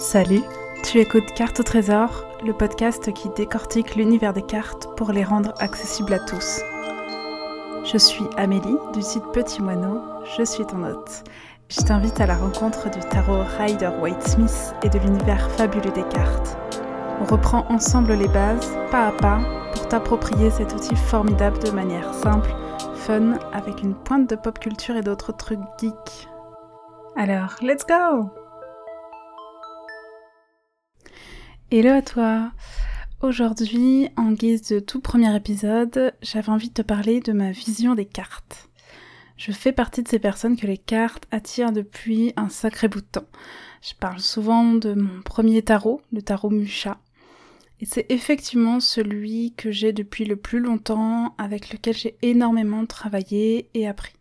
Salut, tu écoutes Carte au Trésor, le podcast qui décortique l'univers des cartes pour les rendre accessibles à tous. Je suis Amélie du site Petit Moineau, je suis ton hôte. Je t'invite à la rencontre du tarot Rider White Smith et de l'univers fabuleux des cartes. On reprend ensemble les bases, pas à pas, pour t'approprier cet outil formidable de manière simple, fun, avec une pointe de pop culture et d'autres trucs geeks. Alors, let's go Hello à toi Aujourd'hui, en guise de tout premier épisode, j'avais envie de te parler de ma vision des cartes. Je fais partie de ces personnes que les cartes attirent depuis un sacré bout de temps. Je parle souvent de mon premier tarot, le tarot Musha. Et c'est effectivement celui que j'ai depuis le plus longtemps, avec lequel j'ai énormément travaillé et appris.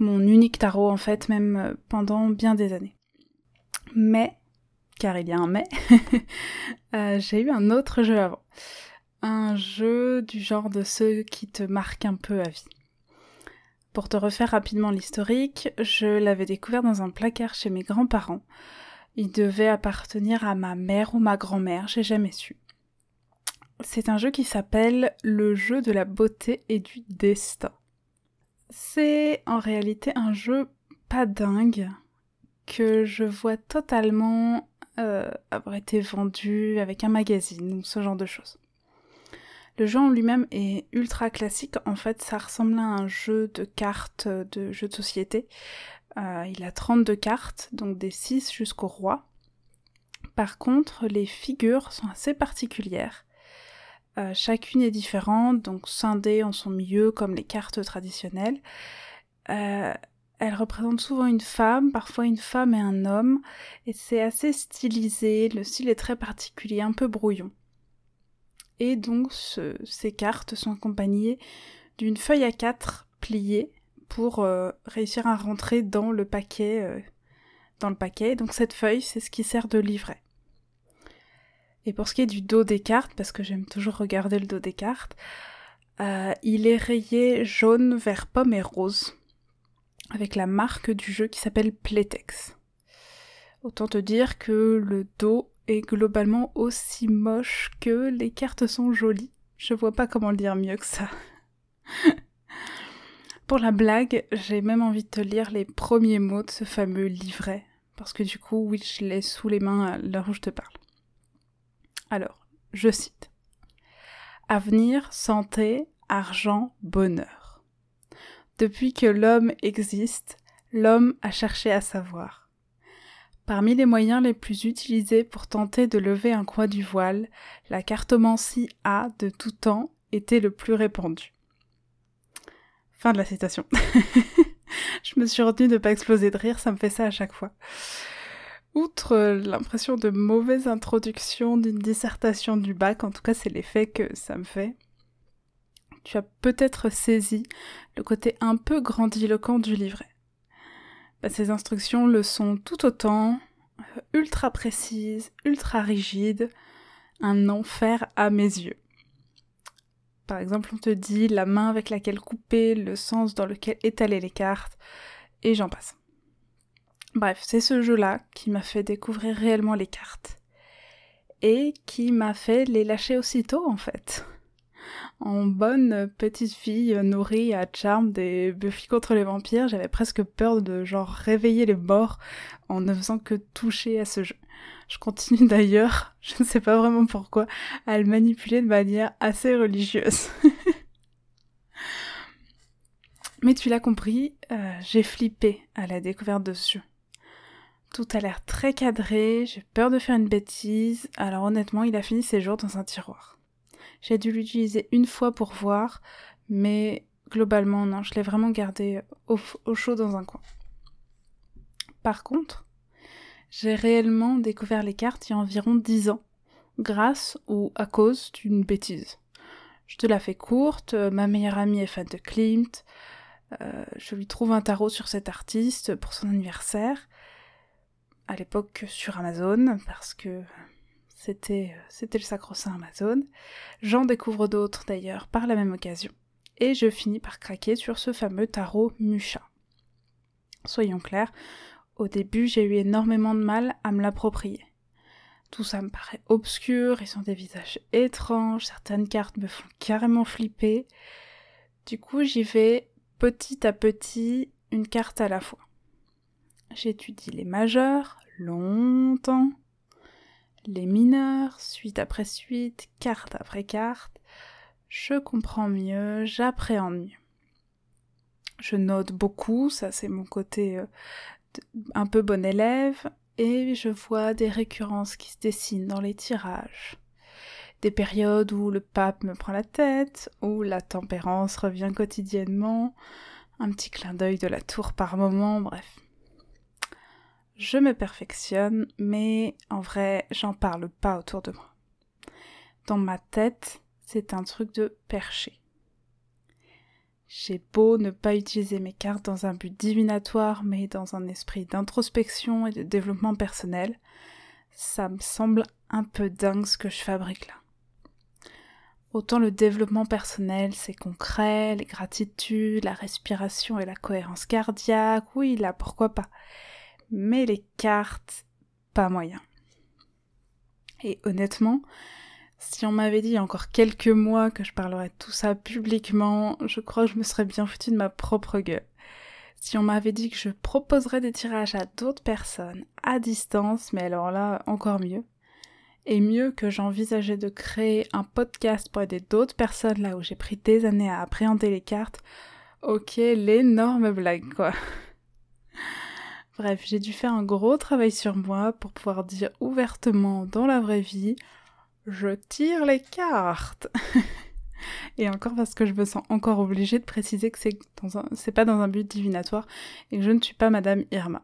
Mon unique tarot en fait, même pendant bien des années. Mais car il y a un mais, euh, j'ai eu un autre jeu avant. Un jeu du genre de ceux qui te marquent un peu à vie. Pour te refaire rapidement l'historique, je l'avais découvert dans un placard chez mes grands-parents. Il devait appartenir à ma mère ou ma grand-mère, j'ai jamais su. C'est un jeu qui s'appelle le jeu de la beauté et du destin. C'est en réalité un jeu pas dingue que je vois totalement euh, avoir été vendu avec un magazine ce genre de choses. Le jeu en lui-même est ultra classique, en fait ça ressemble à un jeu de cartes de jeu de société. Euh, il a 32 cartes, donc des 6 jusqu'au roi. Par contre, les figures sont assez particulières. Euh, chacune est différente, donc scindée en son milieu comme les cartes traditionnelles. Euh, elle représente souvent une femme, parfois une femme et un homme, et c'est assez stylisé, le style est très particulier, un peu brouillon. Et donc ces cartes sont accompagnées d'une feuille à quatre pliée pour euh, réussir à rentrer dans le paquet. Euh, dans le paquet. Donc cette feuille, c'est ce qui sert de livret. Et pour ce qui est du dos des cartes, parce que j'aime toujours regarder le dos des cartes, euh, il est rayé jaune, vert pomme et rose avec la marque du jeu qui s'appelle Playtex. Autant te dire que le dos est globalement aussi moche que les cartes sont jolies. Je vois pas comment le dire mieux que ça. Pour la blague, j'ai même envie de te lire les premiers mots de ce fameux livret, parce que du coup, oui, je sous les mains à l'heure où je te parle. Alors, je cite. Avenir, santé, argent, bonheur. Depuis que l'homme existe, l'homme a cherché à savoir. Parmi les moyens les plus utilisés pour tenter de lever un coin du voile, la cartomancie a, de tout temps, été le plus répandu. Fin de la citation. Je me suis retenue de ne pas exploser de rire, ça me fait ça à chaque fois. Outre l'impression de mauvaise introduction d'une dissertation du bac, en tout cas c'est l'effet que ça me fait, tu as peut-être saisi le côté un peu grandiloquent du livret. Bah, ces instructions le sont tout autant, euh, ultra précises, ultra rigides, un enfer à mes yeux. Par exemple, on te dit la main avec laquelle couper, le sens dans lequel étaler les cartes, et j'en passe. Bref, c'est ce jeu-là qui m'a fait découvrir réellement les cartes. Et qui m'a fait les lâcher aussitôt, en fait en bonne petite fille nourrie à charme des Buffy contre les vampires, j'avais presque peur de genre réveiller les morts en ne faisant que toucher à ce jeu. Je continue d'ailleurs, je ne sais pas vraiment pourquoi, à le manipuler de manière assez religieuse. Mais tu l'as compris, euh, j'ai flippé à la découverte de ce jeu. Tout a l'air très cadré, j'ai peur de faire une bêtise, alors honnêtement, il a fini ses jours dans un tiroir. J'ai dû l'utiliser une fois pour voir, mais globalement, non, je l'ai vraiment gardé au, chaud dans un coin. Par contre, j'ai réellement découvert les cartes il y a environ 10 ans, grâce ou à cause d'une bêtise. Je te la fais courte, ma meilleure amie est fan de Klimt, euh, je lui trouve un tarot sur cet artiste pour son anniversaire, à l'époque sur Amazon, parce que c'était, c'était le sacro-saint Amazon. J'en découvre d'autres d'ailleurs par la même occasion. Et je finis par craquer sur ce fameux tarot Musha. Soyons clairs, au début j'ai eu énormément de mal à me l'approprier. Tout ça me paraît obscur, ils ont des visages étranges, certaines cartes me font carrément flipper. Du coup, j'y vais petit à petit, une carte à la fois. J'étudie les majeurs longtemps, les mineurs, suite après suite, carte après carte. Je comprends mieux, j'appréhende mieux. Je note beaucoup, ça c'est mon côté euh, un peu bon élève, et je vois des récurrences qui se dessinent dans les tirages. Des périodes où le pape me prend la tête, où la tempérance revient quotidiennement, un petit clin d'œil de la tour par moment, bref. Je me perfectionne, mais en vrai, j'en parle pas autour de moi. Dans ma tête, c'est un truc de perché. J'ai beau ne pas utiliser mes cartes dans un but divinatoire, mais dans un esprit d'introspection et de développement personnel, ça me semble un peu dingue ce que je fabrique là. Autant le développement personnel, c'est concret, les gratitudes, la respiration et la cohérence cardiaque, oui, là, pourquoi pas. Mais les cartes, pas moyen. Et honnêtement, si on m'avait dit il y a encore quelques mois que je parlerais de tout ça publiquement, je crois que je me serais bien foutu de ma propre gueule. Si on m'avait dit que je proposerais des tirages à d'autres personnes, à distance, mais alors là, encore mieux, et mieux que j'envisageais de créer un podcast pour aider d'autres personnes là où j'ai pris des années à appréhender les cartes. Ok, l'énorme blague quoi. Bref, j'ai dû faire un gros travail sur moi pour pouvoir dire ouvertement dans la vraie vie je tire les cartes. et encore parce que je me sens encore obligée de préciser que c'est c'est pas dans un but divinatoire et que je ne suis pas Madame Irma.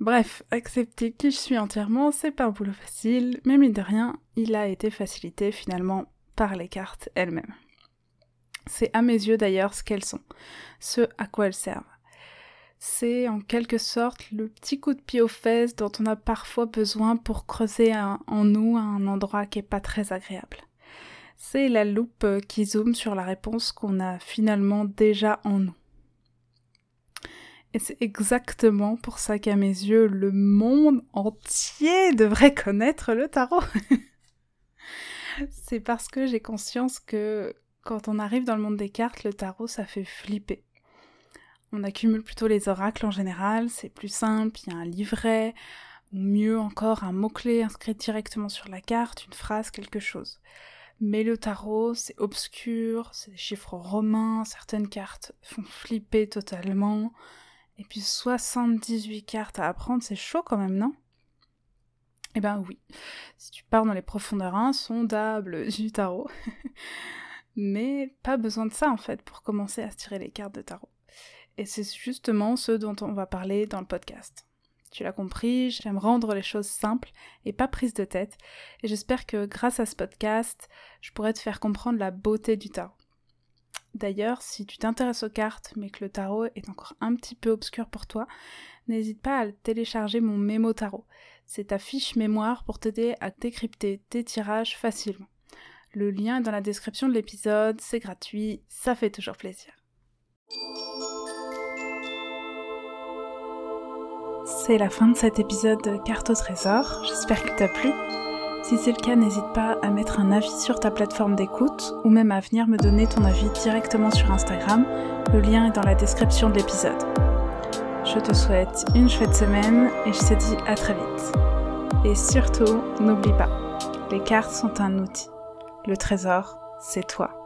Bref, accepter qui je suis entièrement, c'est pas un boulot facile, mais mine de rien, il a été facilité finalement par les cartes elles-mêmes. C'est à mes yeux d'ailleurs ce qu'elles sont, ce à quoi elles servent. C'est en quelque sorte le petit coup de pied aux fesses dont on a parfois besoin pour creuser en nous un endroit qui est pas très agréable. C'est la loupe qui zoome sur la réponse qu'on a finalement déjà en nous. Et c'est exactement pour ça qu'à mes yeux, le monde entier devrait connaître le tarot. c'est parce que j'ai conscience que quand on arrive dans le monde des cartes, le tarot, ça fait flipper. On accumule plutôt les oracles en général, c'est plus simple, il y a un livret, ou mieux encore un mot-clé inscrit directement sur la carte, une phrase, quelque chose. Mais le tarot, c'est obscur, c'est des chiffres romains, certaines cartes font flipper totalement, et puis 78 cartes à apprendre, c'est chaud quand même, non? Eh ben oui. Si tu pars dans les profondeurs insondables du tarot. Mais pas besoin de ça en fait pour commencer à se tirer les cartes de tarot. Et c'est justement ce dont on va parler dans le podcast. Tu l'as compris, j'aime rendre les choses simples et pas prises de tête, et j'espère que grâce à ce podcast, je pourrai te faire comprendre la beauté du tarot. D'ailleurs, si tu t'intéresses aux cartes, mais que le tarot est encore un petit peu obscur pour toi, n'hésite pas à télécharger mon mémo tarot. C'est ta fiche mémoire pour t'aider à décrypter tes tirages facilement. Le lien est dans la description de l'épisode, c'est gratuit, ça fait toujours plaisir. C'est la fin de cet épisode de Carte au trésor, j'espère que t'as plu. Si c'est le cas, n'hésite pas à mettre un avis sur ta plateforme d'écoute ou même à venir me donner ton avis directement sur Instagram. Le lien est dans la description de l'épisode. Je te souhaite une chouette semaine et je te dis à très vite. Et surtout, n'oublie pas, les cartes sont un outil. Le trésor, c'est toi.